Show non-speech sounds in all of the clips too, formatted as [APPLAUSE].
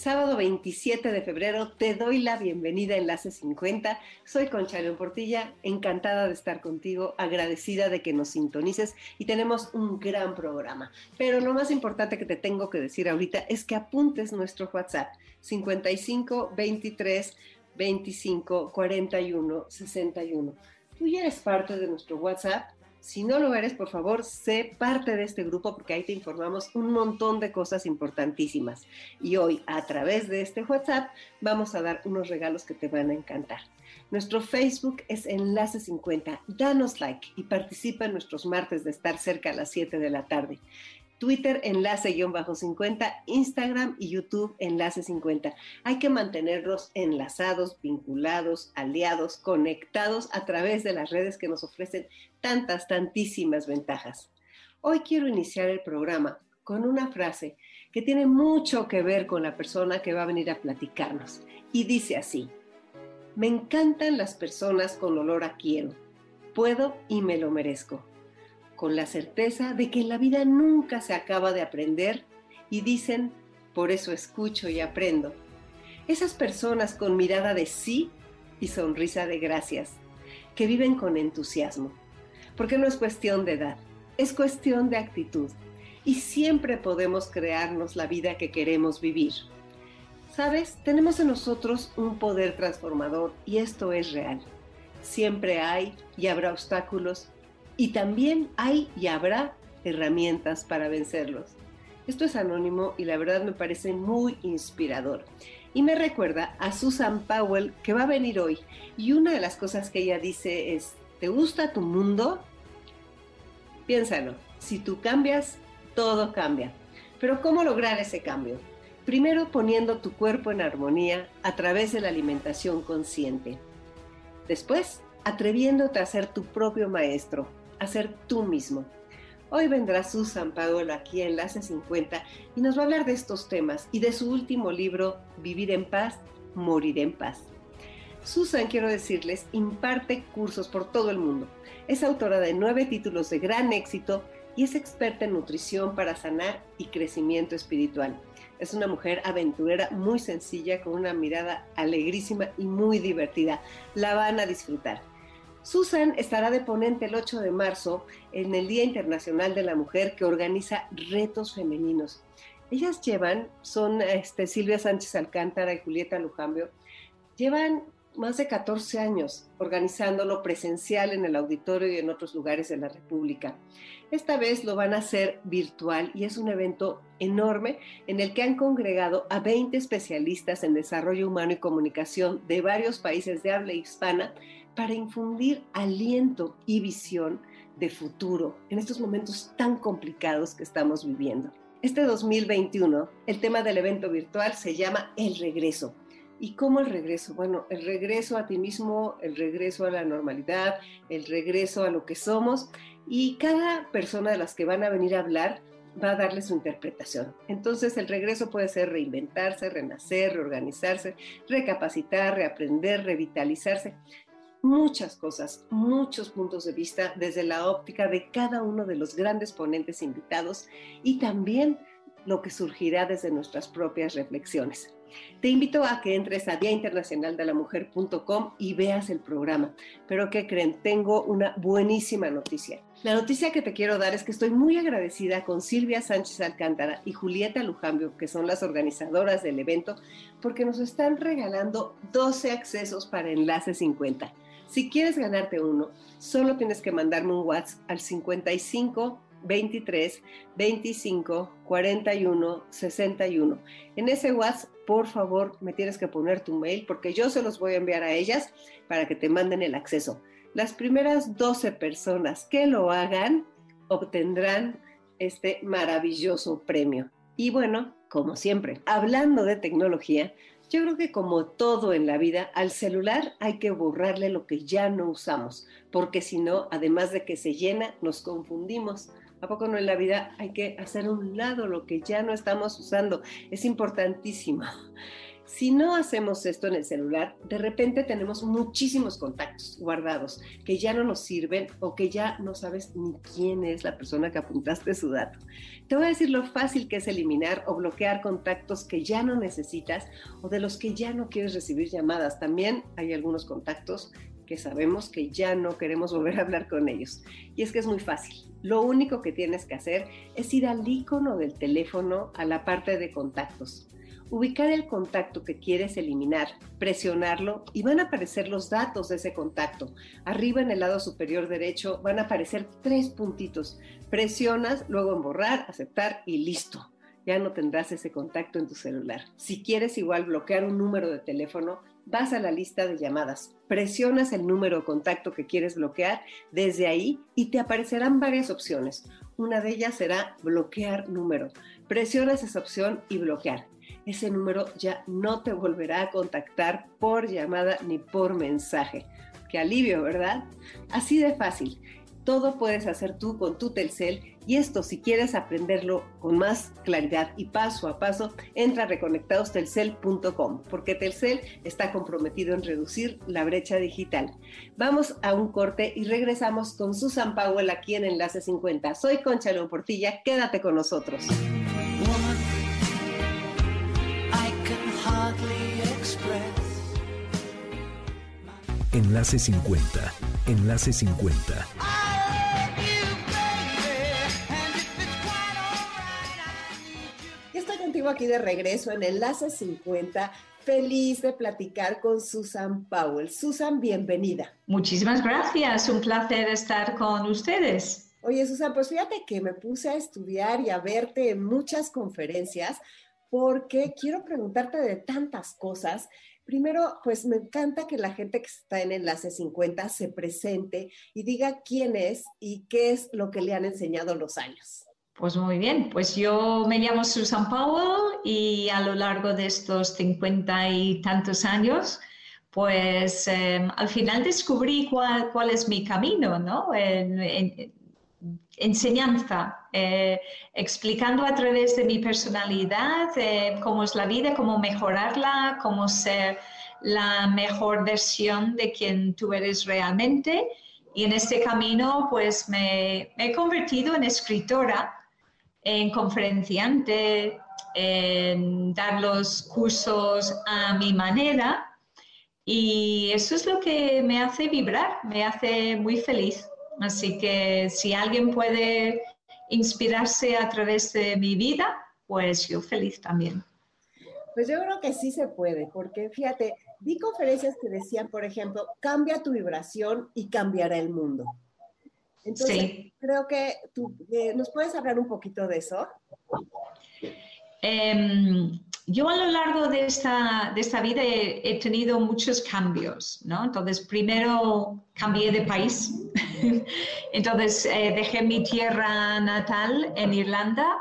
Sábado 27 de febrero te doy la bienvenida a Enlace 50. Soy Concha León Portilla, encantada de estar contigo, agradecida de que nos sintonices y tenemos un gran programa. Pero lo más importante que te tengo que decir ahorita es que apuntes nuestro WhatsApp 55 23 25 41 61. Tú ya eres parte de nuestro WhatsApp si no lo eres, por favor, sé parte de este grupo porque ahí te informamos un montón de cosas importantísimas. Y hoy, a través de este WhatsApp, vamos a dar unos regalos que te van a encantar. Nuestro Facebook es Enlace 50. Danos like y participa en nuestros martes de estar cerca a las 7 de la tarde. Twitter enlace-50, Instagram y YouTube enlace 50. Hay que mantenerlos enlazados, vinculados, aliados, conectados a través de las redes que nos ofrecen tantas, tantísimas ventajas. Hoy quiero iniciar el programa con una frase que tiene mucho que ver con la persona que va a venir a platicarnos. Y dice así, me encantan las personas con olor a quiero. Puedo y me lo merezco con la certeza de que la vida nunca se acaba de aprender y dicen, por eso escucho y aprendo. Esas personas con mirada de sí y sonrisa de gracias, que viven con entusiasmo, porque no es cuestión de edad, es cuestión de actitud y siempre podemos crearnos la vida que queremos vivir. Sabes, tenemos en nosotros un poder transformador y esto es real. Siempre hay y habrá obstáculos y también hay y habrá herramientas para vencerlos. Esto es anónimo y la verdad me parece muy inspirador. Y me recuerda a Susan Powell que va a venir hoy. Y una de las cosas que ella dice es, ¿te gusta tu mundo? Piénsalo, si tú cambias, todo cambia. Pero ¿cómo lograr ese cambio? Primero poniendo tu cuerpo en armonía a través de la alimentación consciente. Después, atreviéndote a ser tu propio maestro, a tú mismo. Hoy vendrá Susan Paola aquí en Enlace 50 y nos va a hablar de estos temas y de su último libro, Vivir en paz, Morir en paz. Susan, quiero decirles, imparte cursos por todo el mundo. Es autora de nueve títulos de gran éxito y es experta en nutrición para sanar y crecimiento espiritual. Es una mujer aventurera muy sencilla, con una mirada alegrísima y muy divertida. La van a disfrutar. Susan estará de ponente el 8 de marzo en el Día Internacional de la Mujer que organiza retos femeninos. Ellas llevan, son este, Silvia Sánchez Alcántara y Julieta Lujambio, llevan más de 14 años organizándolo presencial en el auditorio y en otros lugares de la República. Esta vez lo van a hacer virtual y es un evento enorme en el que han congregado a 20 especialistas en desarrollo humano y comunicación de varios países de habla hispana para infundir aliento y visión de futuro en estos momentos tan complicados que estamos viviendo. Este 2021, el tema del evento virtual se llama El regreso. ¿Y cómo el regreso? Bueno, el regreso a ti mismo, el regreso a la normalidad, el regreso a lo que somos. Y cada persona de las que van a venir a hablar va a darle su interpretación. Entonces el regreso puede ser reinventarse, renacer, reorganizarse, recapacitar, reaprender, revitalizarse muchas cosas, muchos puntos de vista desde la óptica de cada uno de los grandes ponentes invitados y también lo que surgirá desde nuestras propias reflexiones. Te invito a que entres a Mujer.com y veas el programa. Pero ¿qué creen? Tengo una buenísima noticia. La noticia que te quiero dar es que estoy muy agradecida con Silvia Sánchez Alcántara y Julieta Lujambio, que son las organizadoras del evento, porque nos están regalando 12 accesos para Enlace 50. Si quieres ganarte uno, solo tienes que mandarme un WhatsApp al 55 23 25 41 61. En ese WhatsApp, por favor, me tienes que poner tu mail porque yo se los voy a enviar a ellas para que te manden el acceso. Las primeras 12 personas que lo hagan obtendrán este maravilloso premio. Y bueno, como siempre, hablando de tecnología, yo creo que como todo en la vida, al celular hay que borrarle lo que ya no usamos, porque si no, además de que se llena, nos confundimos. ¿A poco no en la vida hay que hacer a un lado lo que ya no estamos usando? Es importantísimo. [LAUGHS] Si no hacemos esto en el celular, de repente tenemos muchísimos contactos guardados que ya no nos sirven o que ya no sabes ni quién es la persona que apuntaste su dato. Te voy a decir lo fácil que es eliminar o bloquear contactos que ya no necesitas o de los que ya no quieres recibir llamadas. También hay algunos contactos que sabemos que ya no queremos volver a hablar con ellos. Y es que es muy fácil. Lo único que tienes que hacer es ir al icono del teléfono a la parte de contactos ubicar el contacto que quieres eliminar, presionarlo y van a aparecer los datos de ese contacto. Arriba en el lado superior derecho van a aparecer tres puntitos. Presionas, luego en borrar, aceptar y listo. Ya no tendrás ese contacto en tu celular. Si quieres igual bloquear un número de teléfono, vas a la lista de llamadas, presionas el número de contacto que quieres bloquear desde ahí y te aparecerán varias opciones. Una de ellas será bloquear número. Presionas esa opción y bloquear ese número ya no te volverá a contactar por llamada ni por mensaje. Qué alivio, ¿verdad? Así de fácil. Todo puedes hacer tú con tu Telcel y esto si quieres aprenderlo con más claridad y paso a paso, entra a reconectadostelcel.com porque Telcel está comprometido en reducir la brecha digital. Vamos a un corte y regresamos con Susan Powell aquí en Enlace 50. Soy Concha Portilla, quédate con nosotros. Enlace 50. Enlace 50. Estoy contigo aquí de regreso en Enlace 50. Feliz de platicar con Susan Powell. Susan, bienvenida. Muchísimas gracias. Un placer estar con ustedes. Oye, Susan, pues fíjate que me puse a estudiar y a verte en muchas conferencias porque quiero preguntarte de tantas cosas Primero, pues me encanta que la gente que está en Enlace 50 se presente y diga quién es y qué es lo que le han enseñado los años. Pues muy bien, pues yo me llamo Susan Powell y a lo largo de estos cincuenta y tantos años, pues em, al final descubrí cuál, cuál, es mi camino, ¿no? Enseñanza, eh, explicando a través de mi personalidad eh, cómo es la vida, cómo mejorarla, cómo ser la mejor versión de quien tú eres realmente. Y en este camino, pues me, he convertido en escritora, en conferenciante, en dar los cursos a mi manera. Y eso es lo que me hace vibrar, me hace muy feliz. Así que si alguien puede inspirarse a través de mi vida, pues yo feliz también. Pues yo creo que sí se puede, porque fíjate, vi conferencias que decían, por ejemplo, cambia tu vibración y cambiará el mundo. Entonces, creo que tú, eh, ¿nos puedes hablar un poquito de eso? Em, yo a lo largo de esta, de esta vida he, tenido muchos cambios, ¿no? Entonces, primero cambié de país, [LAUGHS] entonces eh, dejé mi tierra natal en Irlanda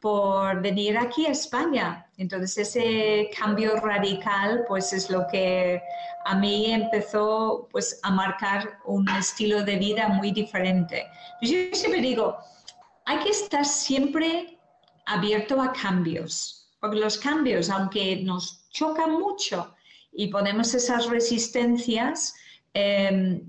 por venir aquí a España. Entonces, ese cambio radical, pues es lo que a mí empezó pues, a marcar un estilo de vida muy diferente. Yo siempre digo, hay que estar siempre abierto a cambios porque los cambios, aunque nos chocan mucho y ponemos esas resistencias, em,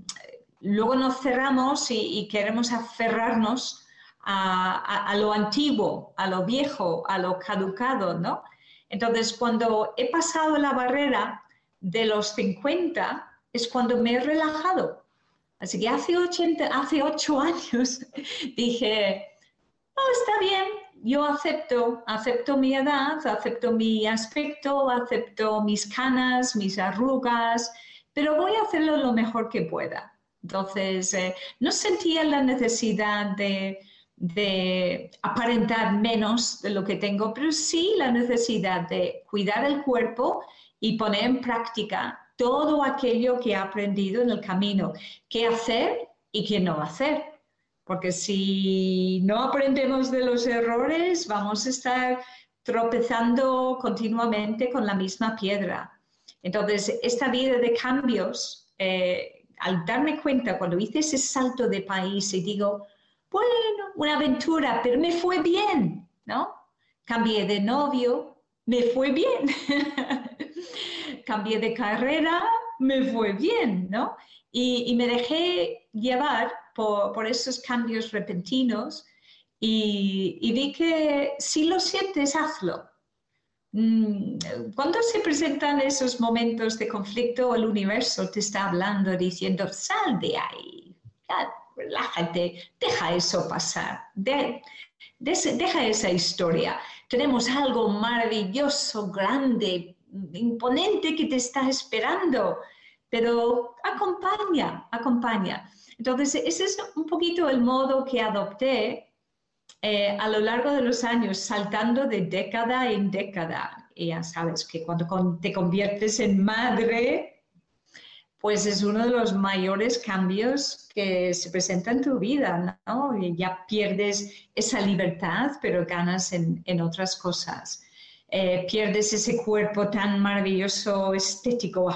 luego nos cerramos y, queremos aferrarnos a, lo antiguo, a lo viejo, a lo caducado, ¿no? Entonces, cuando he pasado la barrera de los 50, es cuando me he relajado. Así que hace, 80, hace 8 [LAUGHS] años dije, no, está bien, yo acepto, acepto mi edad, acepto mi aspecto, acepto mis canas, mis arrugas, pero voy a hacerlo lo mejor que pueda. Entonces, eh, no sentía la necesidad de, de aparentar menos de lo que tengo, pero sí la necesidad de cuidar el cuerpo y poner en práctica todo aquello que he aprendido en el camino, qué hacer y qué no hacer porque si no aprendemos de los errores, vamos a estar tropezando continuamente con la misma piedra. Entonces, esta vida de cambios, eh, al darme cuenta, cuando hice ese salto de país y digo, bueno, una aventura, pero me fue bien, ¿no? Cambié de novio, me fue bien. [LAUGHS] Cambié de carrera, me fue bien, ¿no? Y, me dejé llevar por, esos cambios repentinos y, y, vi que si lo sientes, hazlo. Mm, cuando se presentan esos momentos de conflicto, el universo te está hablando, diciendo, sal de ahí, relájate, deja eso pasar, deja esa historia. Tenemos algo maravilloso, grande, imponente que te está esperando, pero acompaña, acompaña. Entonces, ese es un poquito el modo que adopté eh, a lo largo de los años, saltando de década en década. Ya sabes que cuando te conviertes en madre, pues es uno de los mayores cambios que se presenta en tu vida, ¿no? Y ya pierdes esa libertad, pero ganas en, otras cosas. Eh, pierdes ese cuerpo tan maravilloso, estético,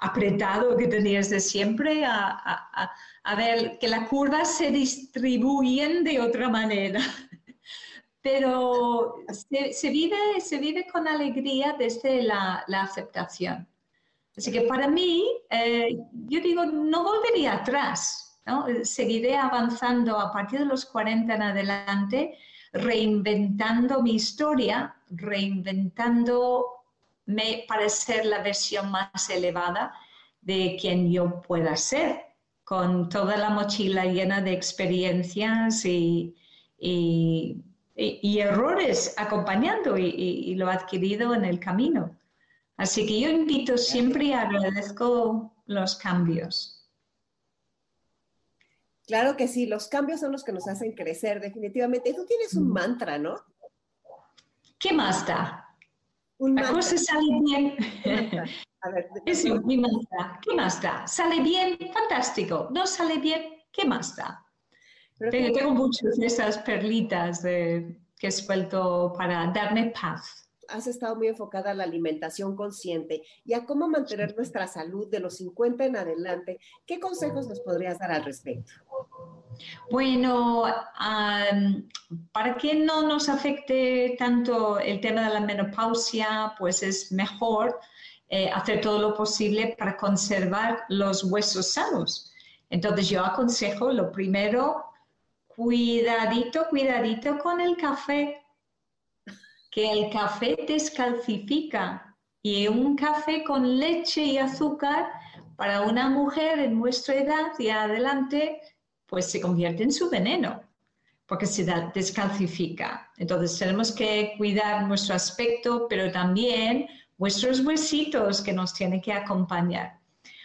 apretado que tenías de siempre a, ver, que las curvas se distribuyen de otra manera. [LAUGHS] Pero se, vive, se vive con alegría desde la, aceptación. Así que para mí, eh, yo digo, no volvería atrás, seguiré avanzando a partir de los 40 en adelante, reinventando mi historia, reinventándome para ser la versión más elevada de quien yo pueda ser con toda la mochila llena de experiencias y, errores acompañando y, lo adquirido en el camino. Así que yo invito siempre y agradezco los cambios. Claro que sí, los cambios son los que nos hacen crecer, definitivamente. Tú tienes un mantra, ¿no? ¿Qué más da? la cosa sale bien. [LAUGHS] Eso, mi ¿Qué más da? ¿Sale bien? Fantástico. ¿No sale bien? ¿Qué más da? tengo, muchas de esas perlitas que he suelto para darme paz has estado muy enfocada a la alimentación consciente y a cómo mantener nuestra salud de los 50 en adelante. ¿Qué consejos nos podrías dar al respecto? Bueno, para que no nos afecte tanto el tema de la menopausia, pues es mejor eh, hacer todo lo posible para conservar los huesos sanos. Entonces yo aconsejo lo primero, cuidadito, cuidadito con el café, que el café descalcifica y un café con leche y azúcar para una mujer en nuestra edad y adelante, pues se convierte en su veneno porque se descalcifica. Entonces tenemos que cuidar nuestro aspecto, pero también vuestros huesitos que nos tienen que acompañar.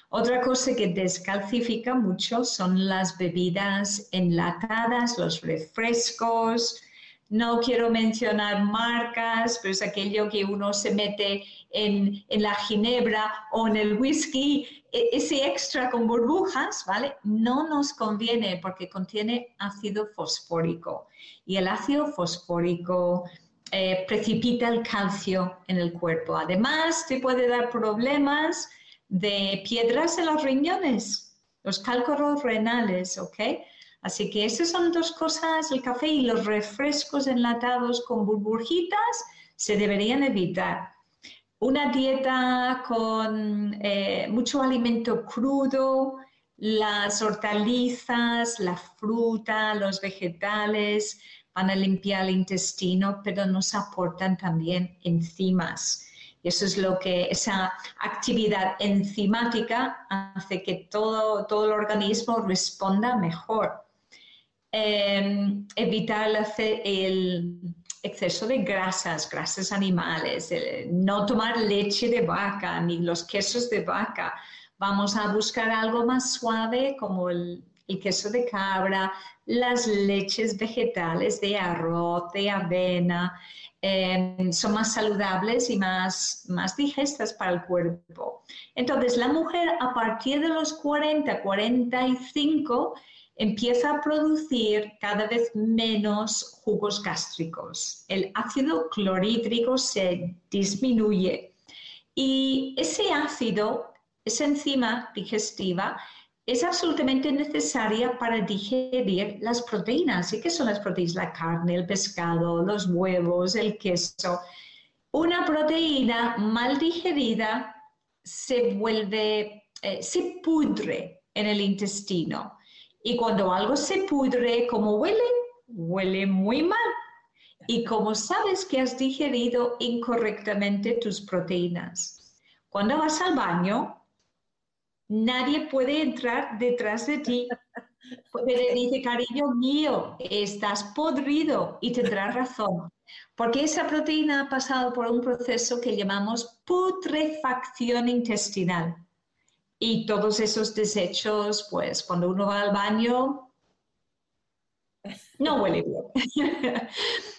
Otra cosa que descalcifica mucho son las bebidas enlatadas, los refrescos. No quiero mencionar marcas, pero es aquello que uno se mete en, en la ginebra o en el whisky, e, ese extra con burbujas, ¿vale? No nos conviene porque contiene ácido fosfórico. Y el ácido fosfórico eh, precipita el calcio en el cuerpo. Además, te puede dar problemas de piedras en los riñones, los cálculos renales, ¿ok? Así que esas son dos cosas, el café y los refrescos enlatados con burbujitas se deberían evitar. Una dieta con eh, mucho alimento crudo, las hortalizas, la fruta, los vegetales, van a limpiar el intestino, pero nos aportan también enzimas. Y eso es lo que esa actividad enzimática hace que todo, todo el organismo responda mejor. Em, evitar el, exceso de grasas, grasas animales, no tomar leche de vaca ni los quesos de vaca. Vamos a buscar algo más suave como el, queso de cabra, las leches vegetales de arroz, de avena, em, son más saludables y más, más digestas para el cuerpo. Entonces, la mujer a partir de los 40, 45 empieza a producir cada vez menos jugos gástricos. El ácido clorhídrico se disminuye y ese ácido, esa enzima digestiva, es absolutamente necesaria para digerir las proteínas. ¿Y qué son las proteínas? La carne, el pescado, los huevos, el queso. Una proteína mal digerida se vuelve, eh, se pudre en el intestino. Y cuando algo se pudre, ¿cómo huele? Huele muy mal. Y como sabes que has digerido incorrectamente tus proteínas. Cuando vas al baño, nadie puede entrar detrás de ti. Porque le dice, cariño mío, estás podrido y tendrás razón. Porque esa proteína ha pasado por un proceso que llamamos putrefacción intestinal. Y todos esos desechos, pues cuando uno va al baño, no huele bien. [LAUGHS]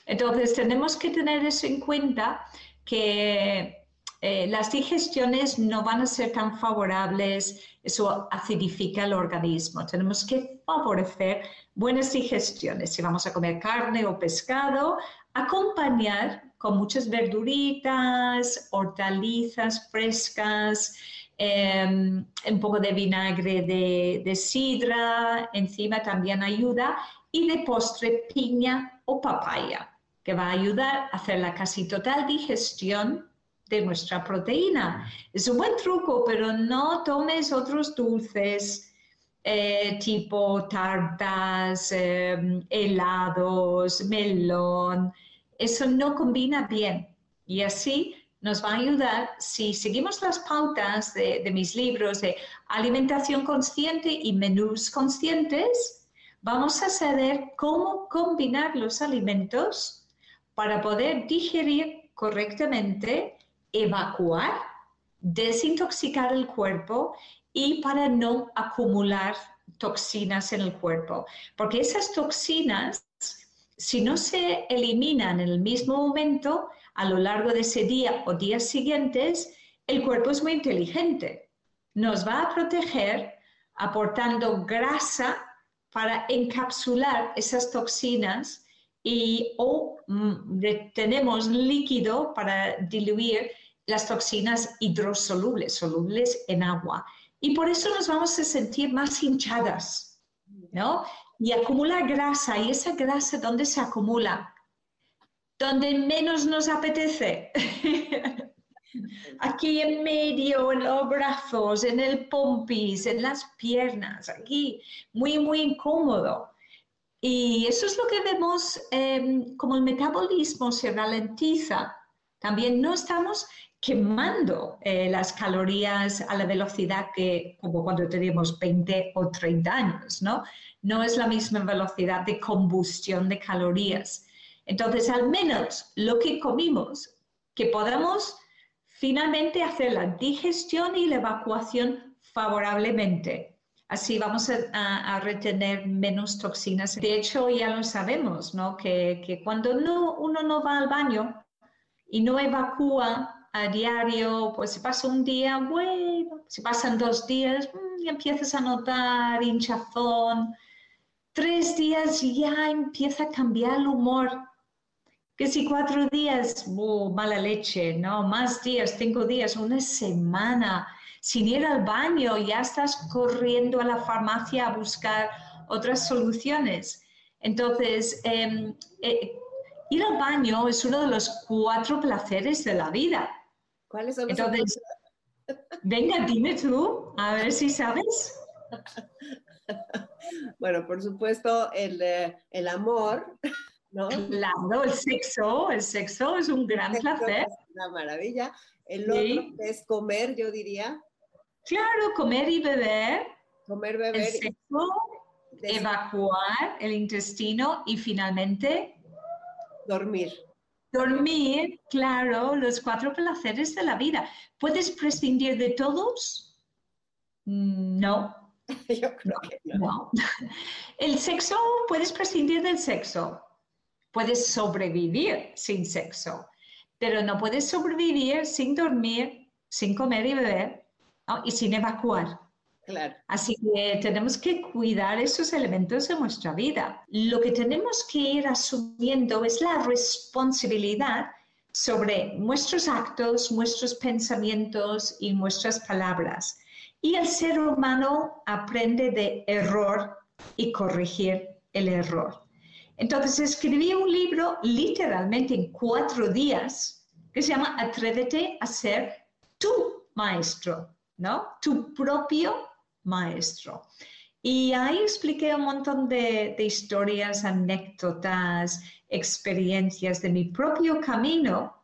Entonces tenemos que tener eso en cuenta que eh, las digestiones no van a ser tan favorables, eso acidifica el organismo. Tenemos que favorecer buenas digestiones. Si vamos a comer carne o pescado, acompañar con muchas verduritas, hortalizas frescas, em, un poco de vinagre de, sidra, encima también ayuda, y de postre piña o papaya, que va a ayudar a hacer la casi total digestión de nuestra proteína. Es un buen truco, pero no tomes otros dulces eh, tipo tartas, em, helados, melón. Eso no combina bien. Y así nos va a ayudar si seguimos las pautas de, mis libros de alimentación consciente y menús conscientes, vamos a saber cómo combinar los alimentos para poder digerir correctamente evacuar, desintoxicar el cuerpo y para no acumular toxinas en el cuerpo. Porque esas toxinas, si no se eliminan en el mismo momento, a lo largo de ese día o días siguientes, el cuerpo es muy inteligente. Nos va a proteger aportando grasa para encapsular esas toxinas y o mm, tenemos líquido para diluir las toxinas hidrosolubles, solubles en agua. Y por eso nos vamos a sentir más hinchadas, ¿no? Y acumula grasa. ¿Y esa grasa dónde se acumula? Donde menos nos apetece. [LAUGHS] aquí en medio, en los brazos, en el pompis, en las piernas, aquí, muy, muy incómodo. Y eso es lo que vemos em, como el metabolismo se ralentiza. También no estamos quemando eh, las calorías a la velocidad que como cuando tenemos 20 o 30 años, ¿no? No es la misma velocidad de combustión de calorías. Entonces, al menos lo que comimos, que podamos finalmente hacer la digestión y la evacuación favorablemente. Así vamos a, retener menos toxinas. De hecho, ya lo sabemos, ¿no? Que, que cuando no, uno no va al baño y no evacúa a diario, pues si pasa un día, bueno, si pasan dos días, mm, y empiezas a notar hinchazón. Tres días ya empieza a cambiar el humor. Que si cuatro días, oh, mala leche, ¿no? Más días, cinco días, una semana, sin ir al baño, ya estás corriendo a la farmacia a buscar otras soluciones. Entonces, em, eh, ir al baño es uno de los cuatro placeres de la vida. ¿Cuáles son los Entonces, venga, dime tú, a ver si sabes. [LAUGHS] Bueno, por supuesto, el, eh, el amor, ¿no? Claro, el sexo, el sexo es un gran placer. Es una maravilla. El otro es comer, yo diría. Claro, comer y beber. Comer, beber. El sexo, evacuar el intestino y finalmente dormir. Dormir, claro, los cuatro placeres de la vida. ¿Puedes prescindir de todos? Mm, no. [LAUGHS] Yo creo que no. [LAUGHS] El sexo, puedes prescindir del sexo. Puedes sobrevivir sin sexo, pero no puedes sobrevivir sin dormir, sin comer y beber y sin evacuar. Claro. Así que tenemos que cuidar esos elementos de nuestra vida. Lo que tenemos que ir asumiendo es la responsabilidad sobre nuestros actos, nuestros pensamientos y nuestras palabras. Y el ser humano aprende de error y corregir el error. Entonces escribí un libro literalmente en cuatro días que se llama Atrévete a ser tu maestro, ¿no? Tu propio maestro. Y ahí expliqué un montón de, historias, anécdotas, experiencias de mi propio camino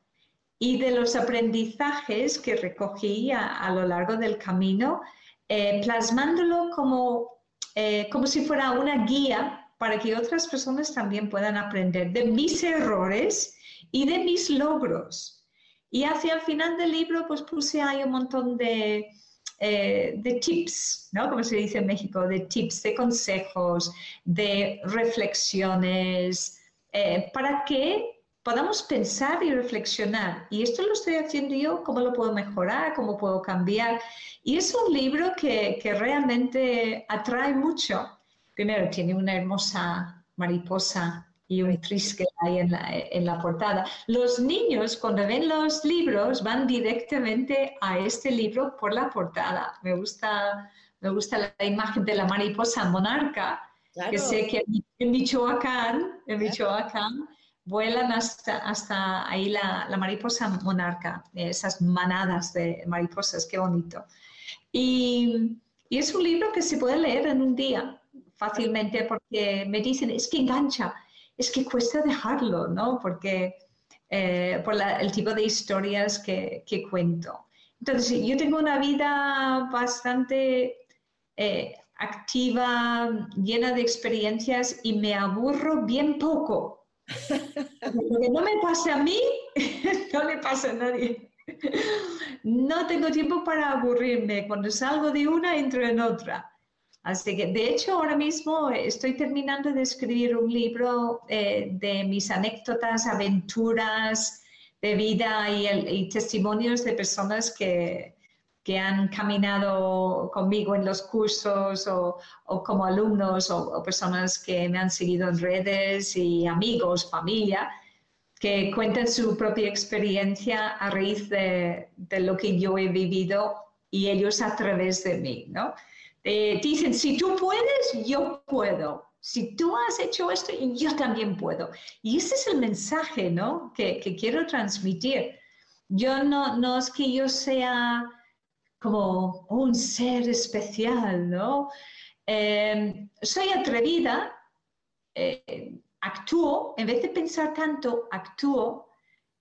y de los aprendizajes que recogí a, lo largo del camino, eh, plasmándolo como, eh, como si fuera una guía para que otras personas también puedan aprender de mis errores y de mis logros. Y hacia el final del libro, pues puse ahí un montón de, eh, de tips, ¿no? Como se dice en México, de tips, de consejos, de reflexiones, eh, para que podamos pensar y reflexionar. Y esto lo estoy haciendo yo, cómo lo puedo mejorar, cómo puedo cambiar. Y es un libro que, que realmente atrae mucho. Primero, tiene una hermosa mariposa y un tris que hay en la, en la, portada. Los niños cuando ven los libros van directamente a este libro por la portada. Me gusta, me gusta la imagen de la mariposa monarca, que sé que en Michoacán, en Michoacán vuelan hasta, hasta ahí la, la, mariposa monarca, esas manadas de mariposas, qué bonito. Y, y es un libro que se puede leer en un día fácilmente porque me dicen, es que engancha es que cuesta dejarlo, ¿no? Porque eh, por el tipo de historias que, cuento. Entonces, yo tengo una vida bastante eh, activa, llena de experiencias y me aburro bien poco. Lo que no me pase a mí, [LAUGHS] no le pasa a nadie. No tengo tiempo para aburrirme. Cuando salgo de una, entro en otra. Así que, de hecho, ahora mismo estoy terminando de escribir un libro eh, de mis anécdotas, aventuras de vida y, testimonios de personas que, que, han caminado conmigo en los cursos o, como alumnos o, personas que me han seguido en redes y amigos, familia, que cuentan su propia experiencia a raíz de, de lo que yo he vivido y ellos a través de mí, ¿no? Eh, dicen, si tú puedes, yo puedo. Si tú has hecho esto, yo también puedo. Y ese es el mensaje, ¿no? Que, quiero transmitir. Yo no, no es que yo sea como un ser especial, ¿no? Em, soy atrevida, eh, actúo, en vez de pensar tanto, actúo,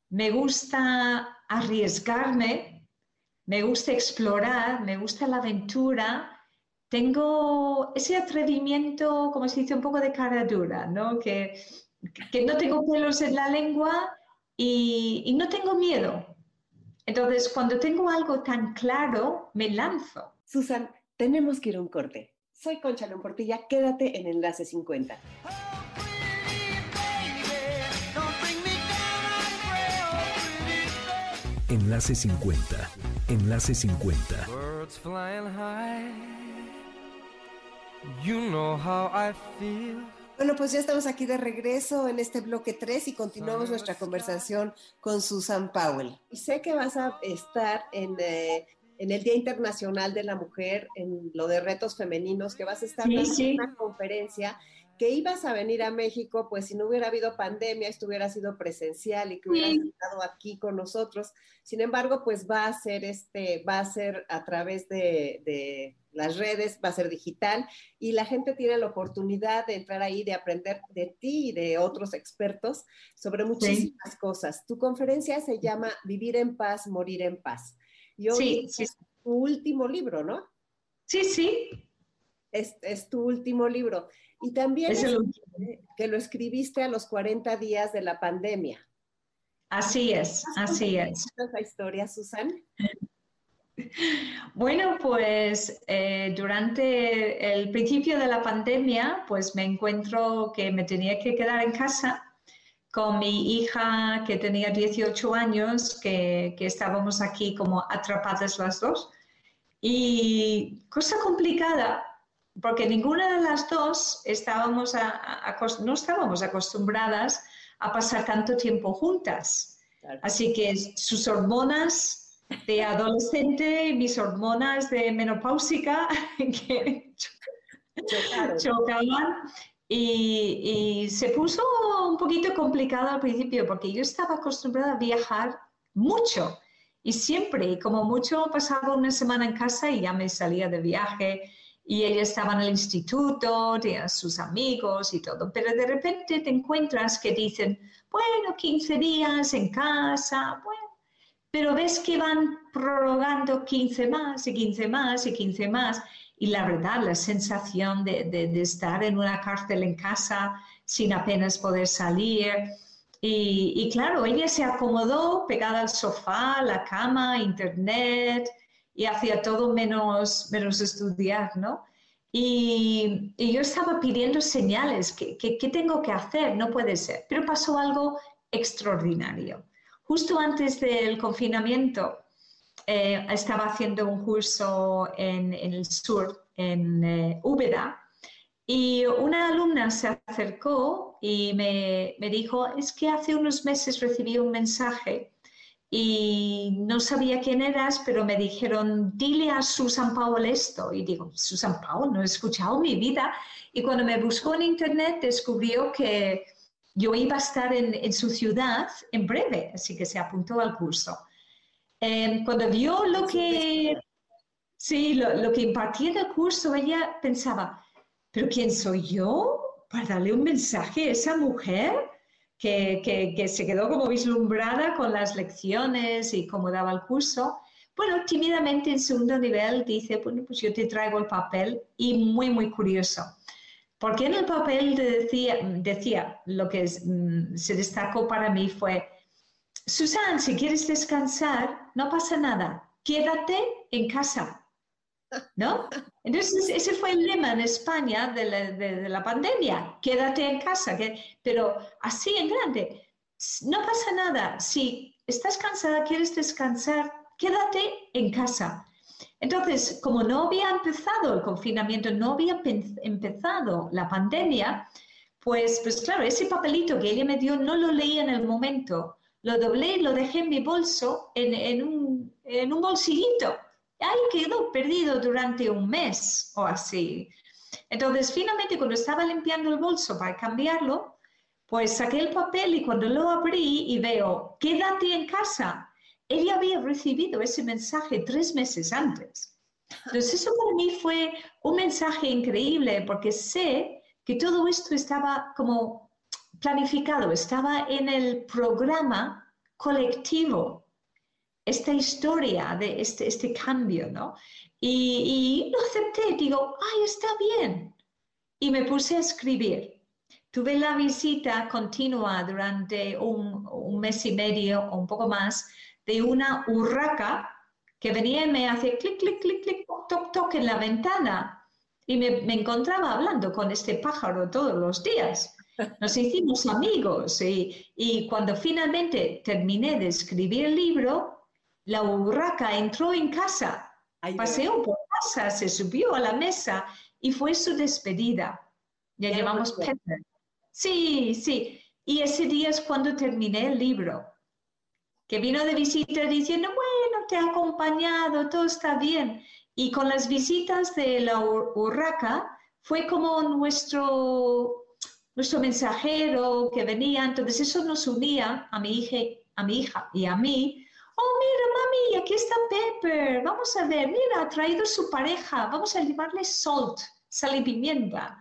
me gusta arriesgarme, me gusta explorar, me gusta la aventura, tengo ese atrevimiento, como se dice, un poco de cara dura, ¿no? Que, que no tengo pelos en la lengua y, no tengo miedo. Entonces, cuando tengo algo tan claro, me lanzo. Susan, tenemos que ir a un corte. Soy Concha León Portilla, quédate en Enlace 50. Enlace 50. Enlace 50. Bueno, pues ya estamos aquí de regreso en este bloque 3 y continuamos nuestra conversación con Susan Powell. Y sé que vas a estar en, eh, en el Día Internacional de la Mujer, en lo de retos femeninos, que vas a estar en una conferencia que ibas a venir a México, pues si no hubiera habido pandemia, esto hubiera sido presencial y que hubieras estado aquí con nosotros. Sin embargo, pues va a ser este, va a ser a través de, las redes, va a ser digital y la gente tiene la oportunidad de entrar ahí, de aprender de ti y de otros expertos sobre muchísimas cosas. Tu conferencia se llama Vivir en paz, morir en paz. Y hoy es tu último libro, ¿no? Sí, sí. Es, es tu último libro. Y también que lo escribiste a los 40 días de la pandemia. Así es, así es. esa historia, Susan? Bueno, pues eh, durante el principio de la pandemia, pues me encuentro que me tenía que quedar en casa con mi hija que tenía 18 años, que, que estábamos aquí como atrapadas las dos. Y cosa complicada, porque ninguna de las dos estábamos no estábamos acostumbradas a pasar tanto tiempo juntas. Así que sus hormonas de adolescente mis hormonas de menopáusica [LAUGHS] que chocaban. Y, y, se puso un poquito complicado al principio porque yo estaba acostumbrada a viajar mucho y siempre, como mucho, pasaba una semana en casa y ya me salía de viaje y ella estaba en el instituto, tenía sus amigos y todo, pero de repente te encuentras que dicen, bueno, 15 días en casa, bueno, pero ves que van prorrogando 15 más y 15 más y 15 más. Y la verdad, la sensación de, estar en una cárcel en casa sin apenas poder salir, y, claro, ella se acomodó pegada al sofá, la cama, internet, y hacía todo menos, menos estudiar, ¿no? Y, yo estaba pidiendo señales, ¿qué, tengo que hacer? No puede ser. Pero pasó algo extraordinario. Justo antes del confinamiento, eh, estaba haciendo un curso en, el sur, en eh, Úbeda, y una alumna se acercó y me, dijo, es que hace unos meses recibí un mensaje y no sabía quién eras, pero me dijeron, dile a Susan Powell esto. Y digo, Susan Powell, no he escuchado mi vida. Y cuando me buscó en internet descubrió que yo iba a estar en, su ciudad en breve, así que se apuntó al curso. Em, cuando vio lo que, sí, lo, que impartía el curso, ella pensaba, pero ¿quién soy yo para darle un mensaje a esa mujer que, que, se quedó como vislumbrada con las lecciones y cómo daba el curso? Bueno, tímidamente en segundo nivel dice, bueno, pues yo te traigo el papel y muy, muy curioso. Porque en el papel decía, lo que mm, se destacó para mí fue, Susan, si quieres descansar, no pasa nada, quédate en casa. ¿no? Entonces, ese fue el lema en España de la, pandemia, quédate en casa, pero así en grande, no pasa nada, si estás cansada, quieres descansar, quédate en casa. Entonces, como no había empezado el confinamiento, no había empezado la pandemia, pues, pues claro, ese papelito que ella me dio no lo leí en el momento, lo doblé y lo dejé en mi bolso, en, un, en un bolsillito ahí quedó perdido durante un mes o así. Entonces, finalmente, cuando estaba limpiando el bolso para cambiarlo, pues saqué el papel y cuando lo abrí y veo, quédate en casa, ella había recibido ese mensaje tres meses antes. Entonces, eso para mí fue un mensaje increíble porque sé que todo esto estaba como planificado, estaba en el programa colectivo esta historia de este, este cambio, ¿no? Y, lo acepté, digo, ay, está bien. Y me puse a escribir. Tuve la visita continua durante un, un mes y medio o un poco más de una urraca que venía y me hacía clic, clic, clic, clic, toc, toc en la ventana. Y me, me, encontraba hablando con este pájaro todos los días. Nos hicimos amigos y, y cuando finalmente terminé de escribir el libro, la urraca entró en casa, paseó por casa, se subió a la mesa y fue su despedida. Ya Peter. Sí, sí. Y ese día es cuando terminé el libro. Que vino de visita diciendo, bueno, te ha acompañado, todo está bien. Y con las visitas de la urraca fue como nuestro, nuestro mensajero que venía. Entonces eso nos unía a mi hija, a mi hija y a mí oh, mira, mami, aquí está Pepper, vamos a ver, mira, ha traído su pareja, vamos a llevarle salt, sal y pimienta.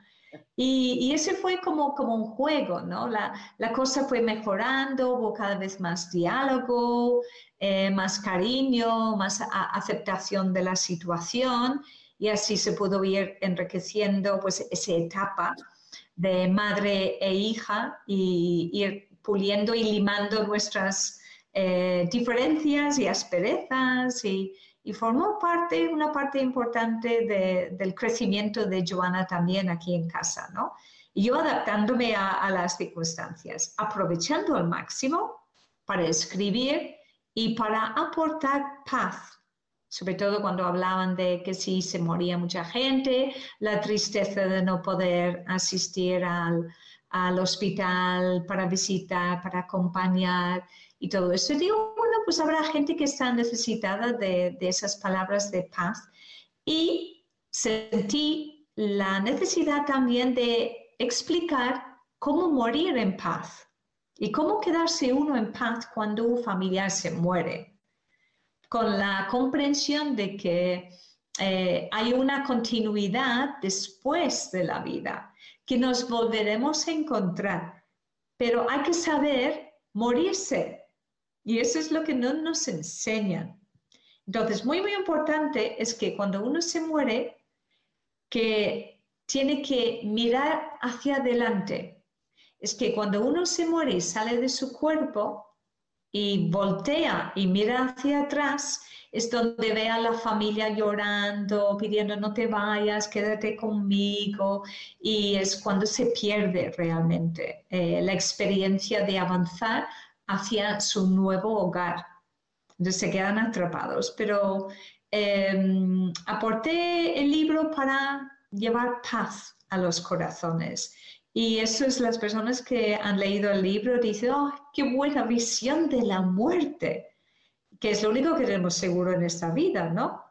Y, ese fue como, como un juego, ¿no? La, la, cosa fue mejorando, hubo cada vez más diálogo, eh, más cariño, más aceptación de la situación y así se pudo ir enriqueciendo pues esa etapa de madre e hija y ir puliendo y limando nuestras eh, diferencias y asperezas y, formó parte, una parte importante del crecimiento de Joana también aquí en casa, ¿no? Y yo adaptándome a, las circunstancias, aprovechando al máximo para escribir y para aportar paz, sobre todo cuando hablaban de que si se moría mucha gente, la tristeza de no poder asistir al, hospital para visitar, para acompañar y todo eso. digo, pues habrá gente que está necesitada de, esas palabras de paz. Y sentí la necesidad también de explicar cómo morir en paz y cómo quedarse uno en paz cuando un familiar se muere, con la comprensión de que eh, hay una continuidad después de la vida, que nos volveremos a encontrar, pero hay que saber morirse y eso es lo que no nos enseñan. Entonces, muy, muy importante es que cuando uno se muere, que tiene que mirar hacia adelante. Es que cuando uno se muere y sale de su cuerpo y voltea y mira hacia atrás, es donde ve a la familia llorando, pidiendo no te vayas, quédate conmigo, y es cuando se pierde realmente eh, la experiencia de avanzar hacia su nuevo hogar. Entonces se quedan atrapados. Pero em, aporté el libro para llevar paz a los corazones. Y eso es las personas que han leído el libro dicen, oh, qué buena visión de la muerte, que es lo único que tenemos seguro en esta vida, ¿no?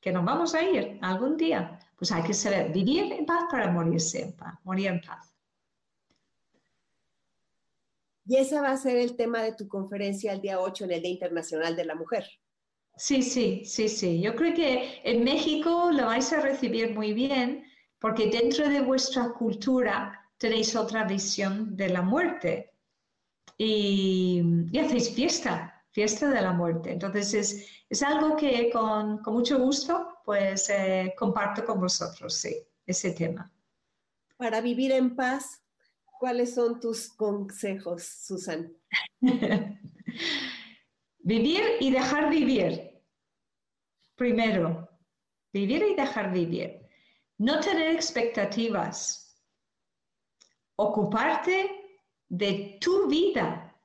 Que nos vamos a ir algún día. Pues hay que saber vivir en paz para morirse en paz, morir en paz. Y ese va a ser el tema de tu conferencia el día 8 en el Día Internacional de la Mujer. Sí, sí, sí, sí. Yo creo que en México lo vais a recibir muy bien porque dentro de vuestra cultura tenéis otra visión de la muerte y, hacéis fiesta, fiesta de la muerte. Entonces es, algo que con, mucho gusto pues eh, comparto con vosotros, sí, ese tema. Para vivir en paz, ¿cuáles son tus consejos, Susan? [LAUGHS] Vivir y dejar vivir. Primero, vivir y dejar vivir. No tener expectativas. Ocuparte de tu vida.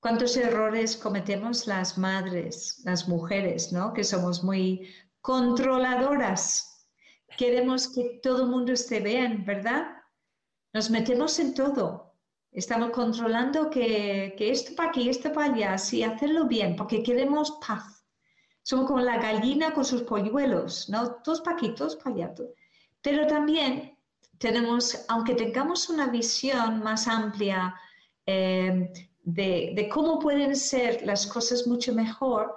¿Cuántos errores cometemos las madres, las mujeres, ¿no? Que somos muy controladoras. Queremos que todo el mundo esté bien, ¿verdad? Nos metemos en todo. Estamos controlando que, esto para aquí, esto para allá, sí, hacerlo bien, porque queremos paz. Somos como la gallina con sus polluelos, ¿no? Todos para aquí, todos para allá. Pero también tenemos, aunque tengamos una visión más amplia eh, de, cómo pueden ser las cosas mucho mejor,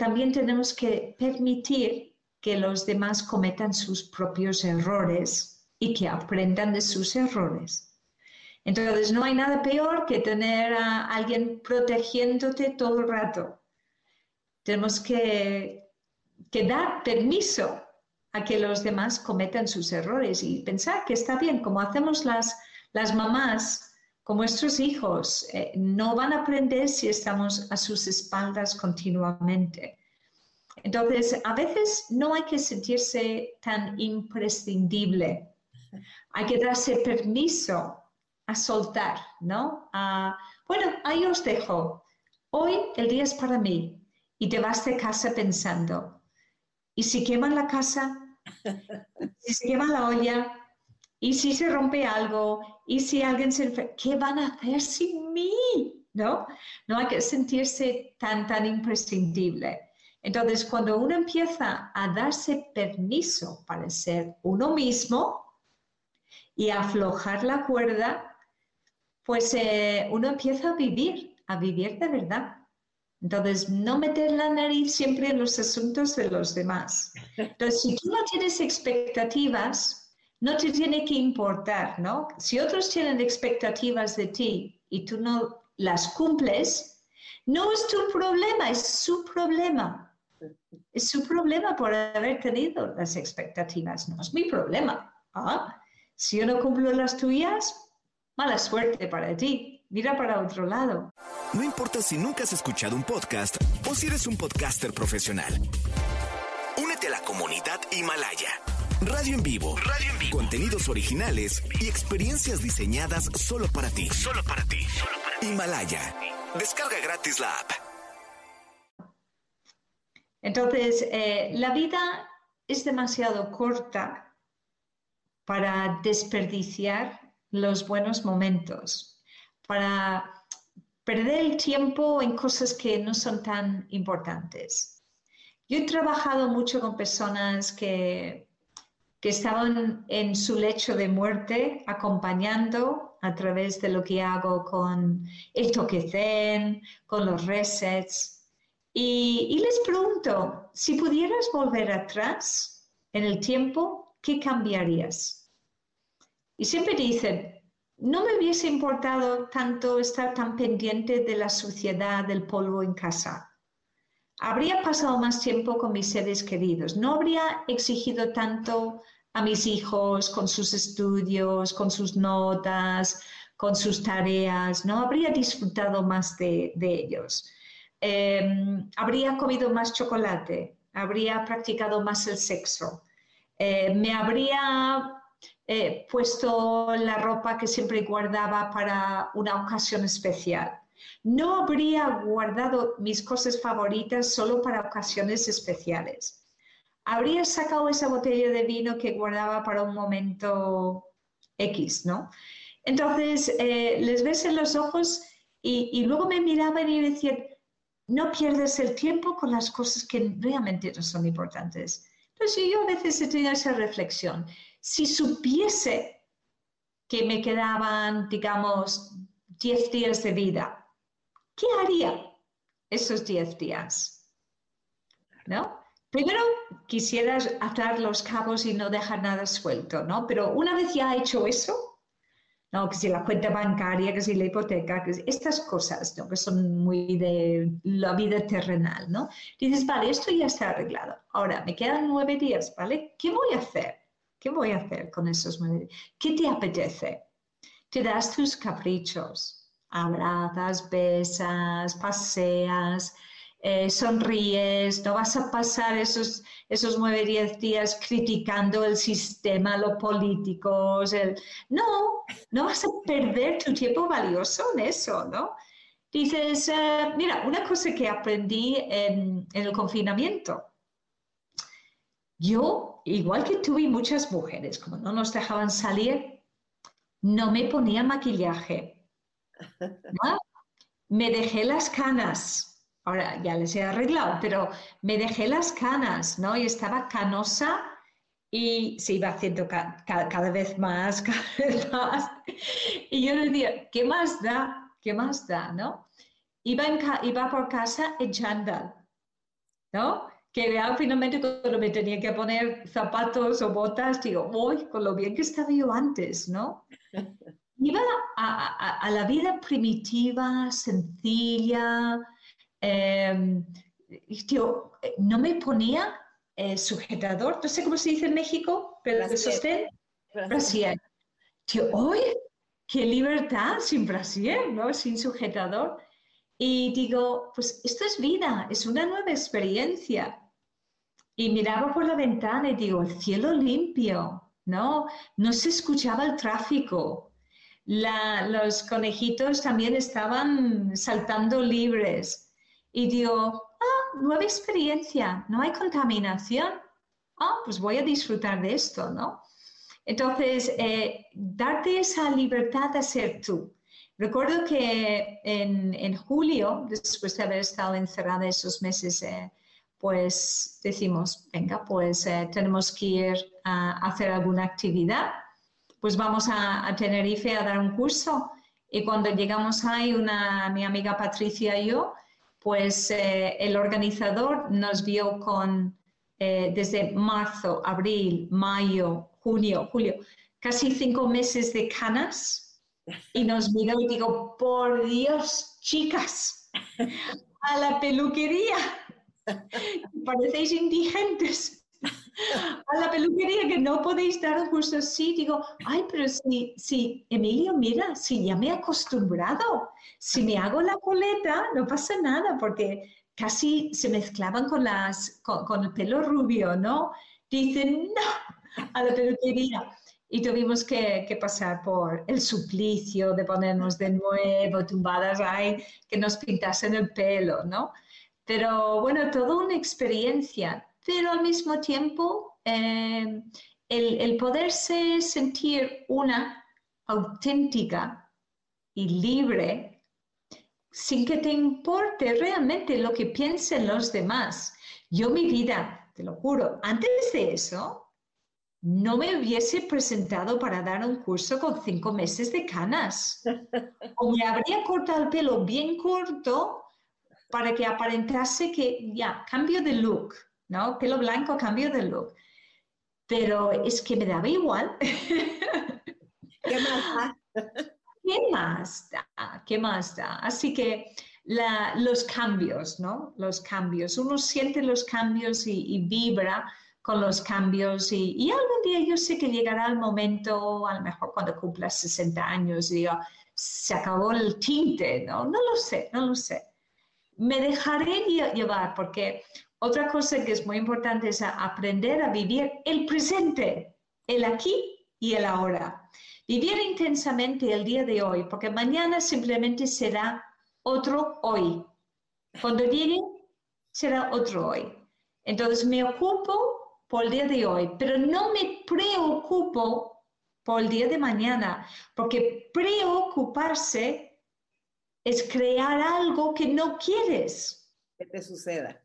también tenemos que permitir que los demás cometan sus propios errores y que aprendan de sus errores. Entonces, no hay nada peor que tener a alguien protegiéndote todo el rato. Tenemos que, dar permiso a que los demás cometan sus errores y pensar que está bien, como hacemos las, mamás con nuestros hijos. Eh, no van a aprender si estamos a sus espaldas continuamente. Entonces, a veces no hay que sentirse tan imprescindible. Hay que darse permiso a soltar, ¿no? bueno, ahí os dejo. Hoy el día es para mí y te vas de casa pensando, ¿y si queman la casa? ¿Y si se quema la olla? ¿Y si se rompe algo? ¿Y si alguien se? ¿Qué van a hacer sin mí? ¿No? No hay que sentirse tan, tan imprescindible. Entonces, cuando uno empieza a darse permiso para ser uno mismo y aflojar la cuerda, pues eh, uno empieza a vivir, a vivir de verdad. Entonces, no meter la nariz siempre en los asuntos de los demás. Entonces, si tú no tienes expectativas, no te tiene que importar, ¿no? Si otros tienen expectativas de ti y tú no las cumples, no es tu problema, es su problema. Es su problema por haber tenido las expectativas, no es mi problema. ¿ah? Si yo no cumplo las tuyas, Mala suerte para ti. Mira para otro lado. No importa si nunca has escuchado un podcast o si eres un podcaster profesional. Únete a la comunidad Himalaya. Radio en vivo. Radio en vivo. Contenidos originales y experiencias diseñadas solo para ti. Solo para ti. Himalaya. Descarga gratis la app. Entonces, eh, la vida es demasiado corta para desperdiciar los buenos momentos, para perder el tiempo en cosas que no son tan importantes. Yo he trabajado mucho con personas que, estaban en su lecho de muerte acompañando a través de lo que hago con el toque zen, con los resets, y, les pregunto, si pudieras volver atrás en el tiempo, ¿qué cambiarías? Y siempre dicen, no me hubiese importado tanto estar tan pendiente de la suciedad del polvo en casa. Habría pasado más tiempo con mis seres queridos. No habría exigido tanto a mis hijos con sus estudios, con sus notas, con sus tareas. No habría disfrutado más de ellos. Em, habría comido más chocolate, habría practicado más el sexo, eh, me habría eh, puesto la ropa que siempre guardaba para una ocasión especial. No habría guardado mis cosas favoritas solo para ocasiones especiales. Habría sacado esa botella de vino que guardaba para un momento X, ¿no? Entonces, eh, les ves en los ojos y, luego me miraban y decían, no pierdes el tiempo con las cosas que realmente no son importantes. Entonces yo a veces he tenido esa reflexión. Si supiese que me quedaban, digamos, 10 días de vida, ¿qué haría esos 10 días? ¿No? Primero quisiera atar los cabos y no dejar nada suelto, ¿no? Pero una vez ya hecho eso, ¿no? que si la cuenta bancaria, que si la hipoteca, que estas cosas ¿no? que son muy de la vida terrenal, ¿no? Dices, vale, esto ya está arreglado. Ahora, me quedan nueve días, ¿vale? ¿Qué voy a hacer? ¿Qué voy a hacer con esos días? ¿Qué te apetece? Te das tus caprichos, abrazas, besas, paseas, eh, sonríes, no vas a pasar esos, esos nueve, diez días criticando el sistema, los políticos, no, no vas a perder tu tiempo valioso en eso, ¿no? Dices, eh, mira, una cosa que aprendí en, en el confinamiento, yo, igual que y muchas mujeres, como no nos dejaban salir, no me ponía maquillaje. ¿no? [LAUGHS] Me dejé las canas ahora ya les he arreglado, pero me dejé las canas, ¿no? Y estaba canosa y se iba haciendo cada vez más, [LAUGHS] cada vez más. Y yo le decía, ¿qué más da? ¿Qué más da? ¿No? Iba, iba por casa en ¿no? Que vea finalmente cuando me tenía que poner zapatos o botas, digo, uy, con lo bien que estaba yo antes, ¿no? [LAUGHS] Iba a, a la vida primitiva, sencilla, Em, tío, no me ponía eh, sujetador, no sé cómo se dice en México, pero de sostén, brasier. Tío, oye, qué libertad sin brasier, ¿no? Sin sujetador. Y digo, pues esto es vida, es una nueva experiencia. Y miraba por la ventana y digo, el cielo limpio, ¿no? No se escuchaba el tráfico. los conejitos también estaban saltando libres. Y digo, ah, nueva experiencia, no hay contaminación. Ah, pues voy a disfrutar de esto, ¿no? Entonces, eh, darte esa libertad de ser tú. Recuerdo que en, julio, después de haber estado encerrada esos meses, eh, pues decimos, venga, pues eh, tenemos que ir a hacer alguna actividad. Pues vamos a, Tenerife a dar un curso. Y cuando llegamos ahí, una, mi amiga Patricia y yo, pues eh, el organizador nos vio con desde marzo, abril, mayo, junio, julio, casi cinco meses de canas y nos miró y digo, por Dios, chicas, a la peluquería, parecéis indigentes a la peluquería que no podéis dar justo así, digo, ay, pero si, si, Emilio, mira, si ya me he acostumbrado, si me hago la coleta, no pasa nada, porque casi se mezclaban con, las, con, el pelo rubio, ¿no? Dicen, no, a la peluquería. Y tuvimos que, pasar por el suplicio de ponernos de nuevo tumbadas ahí, que nos pintasen el pelo, ¿no? Pero bueno, toda una experiencia, pero al mismo tiempo eh, el, el poderse sentir una auténtica y libre sin que te importe realmente lo que piensen los demás. Yo mi vida, te lo juro, antes de eso, no me hubiese presentado para dar un curso con cinco meses de canas. O me habría cortado el pelo bien corto para que aparentase que ya, cambio de look, ¿no? Pelo blanco, cambio de look. Pero es que me daba igual. ¿Qué más ¿Qué más da? ¿Qué más da? Así que los cambios, ¿no? Los cambios. Uno siente los cambios y, vibra con los cambios y, algún día yo sé que llegará el momento, a lo mejor cuando cumpla 60 años, y diga, se acabó el tinte, ¿no? No lo sé, no lo sé. Me dejaré llevar porque otra cosa que es muy importante es aprender a vivir el presente, el aquí y el ahora. Vivir intensamente el día de hoy, porque mañana simplemente será otro hoy. Cuando llegue, será otro hoy. Entonces me ocupo por el día de hoy, pero no me preocupo por el día de mañana, porque preocuparse es crear algo que no quieres. Que te suceda.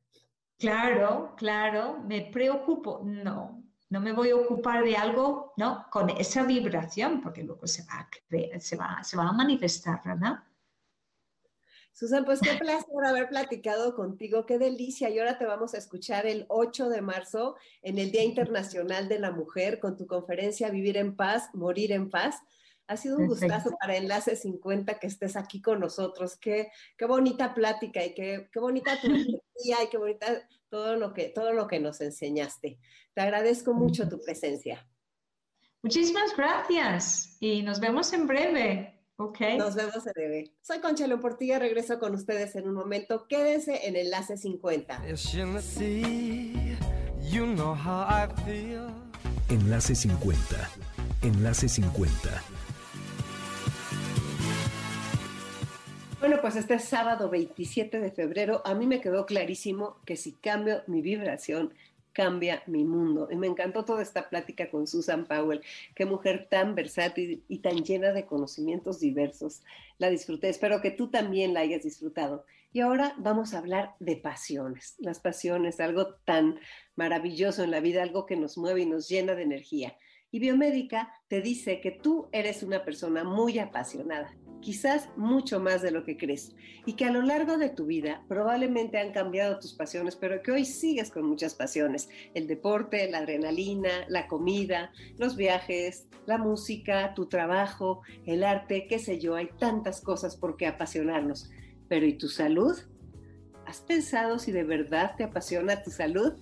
Claro, claro, me preocupo. No, no me voy a ocupar de algo, ¿no? Con esa vibración, porque luego se va a, se va, se va a manifestar, ¿verdad? Susan, pues qué placer haber platicado contigo, qué delicia. Y ahora te vamos a escuchar el 8 de marzo en el Día Internacional de la Mujer con tu conferencia Vivir en Paz, Morir en Paz. Ha sido un gustazo para Enlace 50 que estés aquí con nosotros. Qué, qué bonita plática y qué, qué bonita tu [LAUGHS] día y qué bonita todo lo, que, todo lo que nos enseñaste. Te agradezco mucho tu presencia. Muchísimas gracias y nos vemos en breve. Okay. Nos vemos en breve. Soy Conchelo Portilla, regreso con ustedes en un momento. Quédense en Enlace 50. Enlace 50. Enlace 50 Bueno, pues este sábado 27 de febrero a mí me quedó clarísimo que si cambio mi vibración, cambia mi mundo. Y me encantó toda esta plática con Susan Powell. Qué mujer tan versátil y tan llena de conocimientos diversos. La disfruté. Espero que tú también la hayas disfrutado. Y ahora vamos a hablar de pasiones. Las pasiones, algo tan maravilloso en la vida, algo que nos mueve y nos llena de energía. Y Biomédica te dice que tú eres una persona muy apasionada quizás mucho más de lo que crees, y que a lo largo de tu vida probablemente han cambiado tus pasiones, pero que hoy sigues con muchas pasiones, el deporte, la adrenalina, la comida, los viajes, la música, tu trabajo, el arte, qué sé yo, hay tantas cosas por qué apasionarnos. Pero ¿y tu salud? ¿Has pensado si de verdad te apasiona tu salud?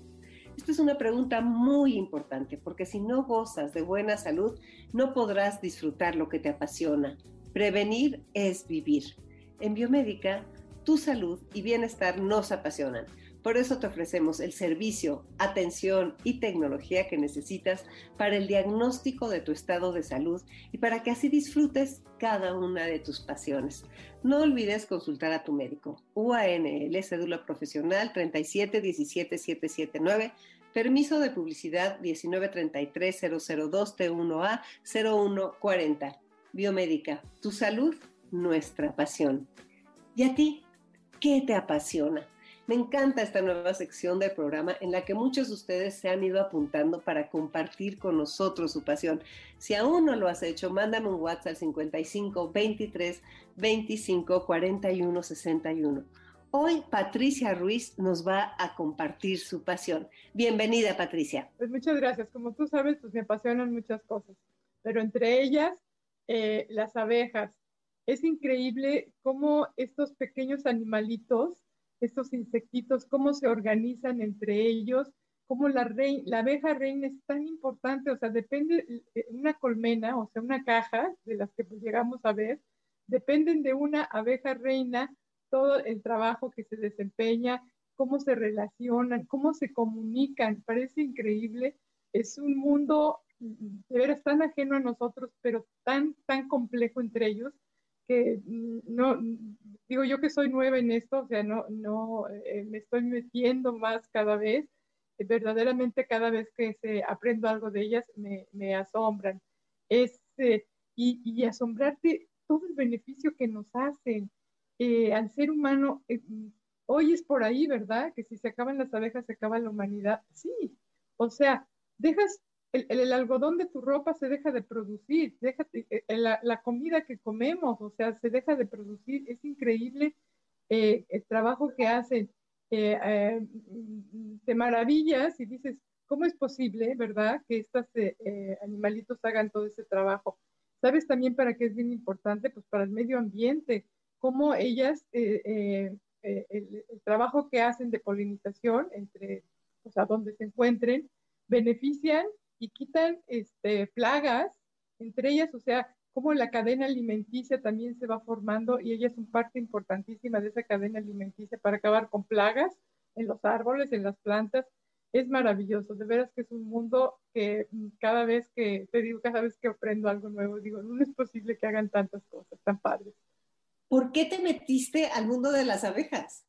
Esta es una pregunta muy importante porque si no gozas de buena salud, no podrás disfrutar lo que te apasiona, Prevenir es vivir. En Biomédica, tu salud y bienestar nos apasionan. Por eso te ofrecemos el servicio, atención y tecnología que necesitas para el diagnóstico de tu estado de salud y para que así disfrutes cada una de tus pasiones. No olvides consultar a tu médico. UANL, cédula profesional 3717779, permiso de publicidad 1933002 T1A 0140. Biomédica, tu salud, nuestra pasión. ¿Y a ti? ¿Qué te apasiona? Me encanta esta nueva sección del programa en la que muchos de ustedes se han ido apuntando para compartir con nosotros su pasión. Si aún no lo has hecho, mándame un WhatsApp al 55 23 25 41 61. Hoy Patricia Ruiz nos va a compartir su pasión. Bienvenida, Patricia. Pues muchas gracias. Como tú sabes, pues me apasionan muchas cosas, pero entre ellas eh, las abejas. Es increíble cómo estos pequeños animalitos, estos insectitos, cómo se organizan entre ellos, cómo la, la abeja reina es tan importante, o sea, depende, de una colmena, o sea, una caja de las que pues llegamos a ver, dependen de una abeja reina todo el trabajo que se desempeña, cómo se relacionan, cómo se comunican, parece increíble. Es un mundo de veras tan ajeno a nosotros, pero tan, tan complejo entre ellos, que no, digo yo que soy nueva en esto, o sea, no, no, eh, me estoy metiendo más cada vez, verdaderamente cada vez que se, aprendo algo de ellas me, me asombran. Es, eh, y, y, asombrarte todo el beneficio que nos hacen eh, al ser humano. hoy es por ahí, ¿verdad? Que si se acaban las abejas, se acaba la humanidad. Sí, o sea, dejas el, algodón de tu ropa se deja de producir, deja, la, la, comida que comemos, o sea, se deja de producir. Es increíble eh, el trabajo que hacen. Eh, eh, te maravillas y dices, ¿cómo es posible, verdad, que estos animalitos hagan todo ese trabajo? ¿Sabes también para qué es bien importante? Pues para el medio ambiente, cómo ellas, el, el, trabajo que hacen de polinización entre, o sea, donde se encuentren, benefician y quitan este, plagas, entre ellas, o sea, cómo la cadena alimenticia también se va formando y ellas son parte importantísima de esa cadena alimenticia para acabar con plagas en los árboles, en las plantas. Es maravilloso, de veras que es un mundo que cada vez que, te digo, cada vez que aprendo algo nuevo, digo, no es posible que hagan tantas cosas tan padres. ¿Por qué te metiste al mundo de las abejas?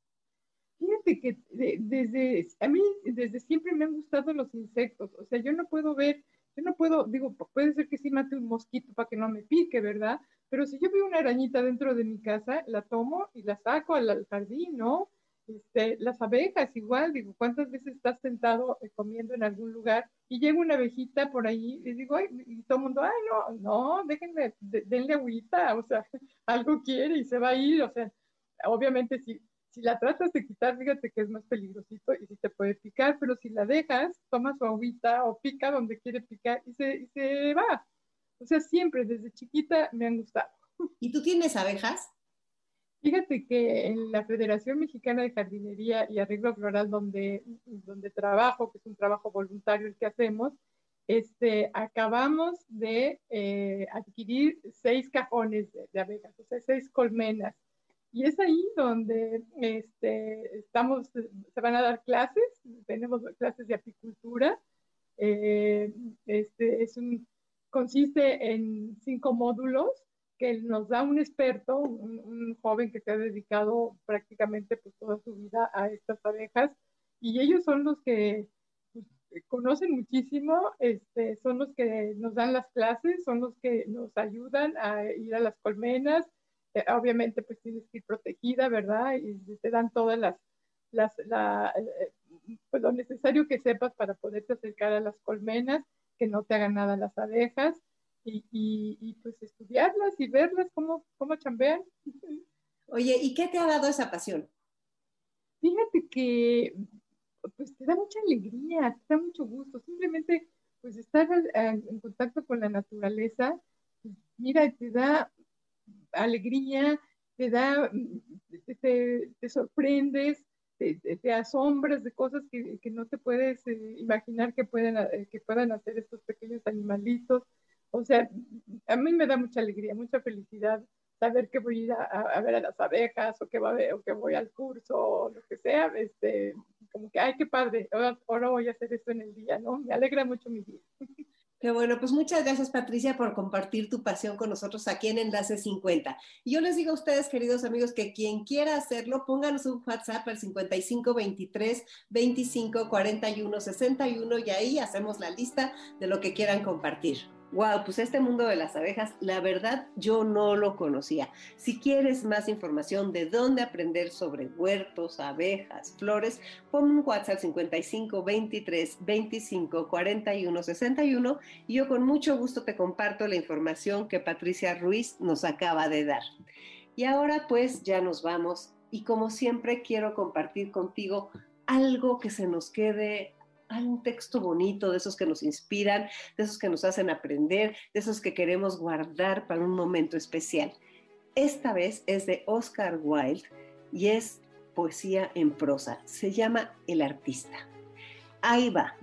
Fíjate que desde, a mí desde siempre me han gustado los insectos, o sea, yo no puedo ver, yo no puedo, digo, puede ser que sí mate un mosquito para que no me pique, ¿verdad? Pero si yo veo una arañita dentro de mi casa, la tomo y la saco al, jardín, ¿no? Este, las abejas igual, digo, ¿cuántas veces estás sentado eh, comiendo en algún lugar y llega una abejita por ahí y digo, y todo el mundo, ay, no, no, déjenme, denle agüita, o sea, [LAUGHS] algo quiere y se va a ir, o sea, obviamente si si la tratas de quitar, fíjate que es más peligrosito y si te puede picar, pero si la dejas, toma su agüita o pica donde quiere picar y se, y se va. O sea, siempre desde chiquita me han gustado. ¿Y tú tienes abejas? Fíjate que en la Federación Mexicana de Jardinería y Arreglo Floral, donde, donde trabajo, que es un trabajo voluntario el que hacemos, este, acabamos de eh, adquirir seis cajones de, de, abejas, o sea, seis colmenas. Y es ahí donde este, estamos, se van a dar clases, tenemos clases de apicultura. Eh, este, es un, consiste en cinco módulos que nos da un experto, un, joven que se ha dedicado prácticamente pues, toda su vida a estas abejas, y ellos son los que pues, conocen muchísimo, este, son los que nos dan las clases, son los que nos ayudan a ir a las colmenas, eh, obviamente pues tienes que ir protegida, ¿verdad? Y te dan todas las, las eh, pues lo necesario que sepas para poderte acercar a las colmenas, que no te hagan nada las abejas, y, y, pues estudiarlas y verlas cómo, cómo chambean. Oye, ¿y qué te ha dado esa pasión? Fíjate que pues te da mucha alegría, te da mucho gusto, simplemente pues estar en contacto con la naturaleza, pues, mira, te da alegría, te da, te, te sorprendes, te, te, asombras de cosas que, que no te puedes eh, imaginar que pueden, eh, que puedan hacer estos pequeños animalitos. O sea, a mí me da mucha alegría, mucha felicidad saber que voy a ir a, ver a las abejas o que, va a o que voy al curso o lo que sea, este, como que, ay, qué padre, ahora, ahora voy a hacer esto en el día, ¿no? Me alegra mucho mi día. [LAUGHS] Qué bueno, pues muchas gracias Patricia por compartir tu pasión con nosotros aquí en Enlace 50. Y yo les digo a ustedes, queridos amigos, que quien quiera hacerlo, pónganos un WhatsApp al 55 23 25 41 61 y ahí hacemos la lista de lo que quieran compartir. Wow, pues este mundo de las abejas, la verdad yo no lo conocía. Si quieres más información de dónde aprender sobre huertos, abejas, flores, pon un WhatsApp 55 23 25 41 61 y yo con mucho gusto te comparto la información que Patricia Ruiz nos acaba de dar. Y ahora pues ya nos vamos y como siempre quiero compartir contigo algo que se nos quede un texto bonito, de esos que nos inspiran, de esos que nos hacen aprender, de esos que queremos guardar para un momento especial. Esta vez es de Oscar Wilde y es poesía en prosa. Se llama El artista. Ahí va.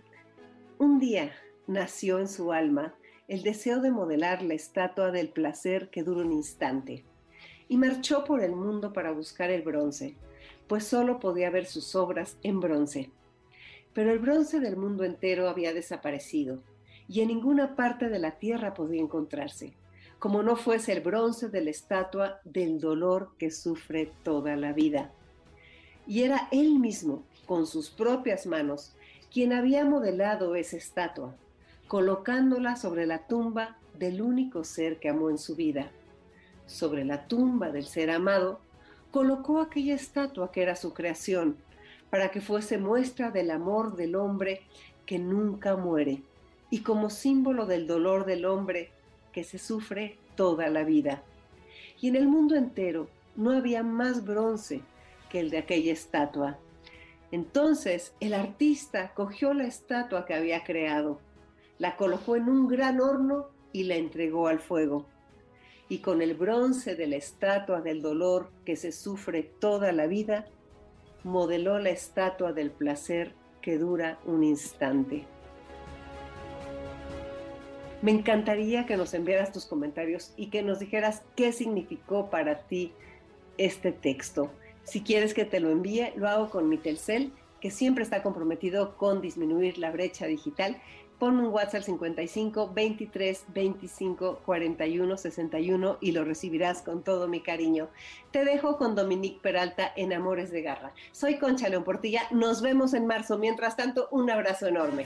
Un día nació en su alma el deseo de modelar la estatua del placer que dura un instante y marchó por el mundo para buscar el bronce, pues solo podía ver sus obras en bronce pero el bronce del mundo entero había desaparecido y en ninguna parte de la tierra podía encontrarse, como no fuese el bronce de la estatua del dolor que sufre toda la vida. Y era él mismo, con sus propias manos, quien había modelado esa estatua, colocándola sobre la tumba del único ser que amó en su vida. Sobre la tumba del ser amado, colocó aquella estatua que era su creación, para que fuese muestra del amor del hombre que nunca muere y como símbolo del dolor del hombre que se sufre toda la vida. Y en el mundo entero no había más bronce que el de aquella estatua. Entonces el artista cogió la estatua que había creado, la colocó en un gran horno y la entregó al fuego. Y con el bronce de la estatua del dolor que se sufre toda la vida, modeló la estatua del placer que dura un instante. Me encantaría que nos enviaras tus comentarios y que nos dijeras qué significó para ti este texto. Si quieres que te lo envíe, lo hago con mi Telcel, que siempre está comprometido con disminuir la brecha digital. Ponme un WhatsApp 55 23 25 41 61 y lo recibirás con todo mi cariño. Te dejo con Dominique Peralta en Amores de Garra. Soy Concha León Portilla. Nos vemos en marzo. Mientras tanto, un abrazo enorme.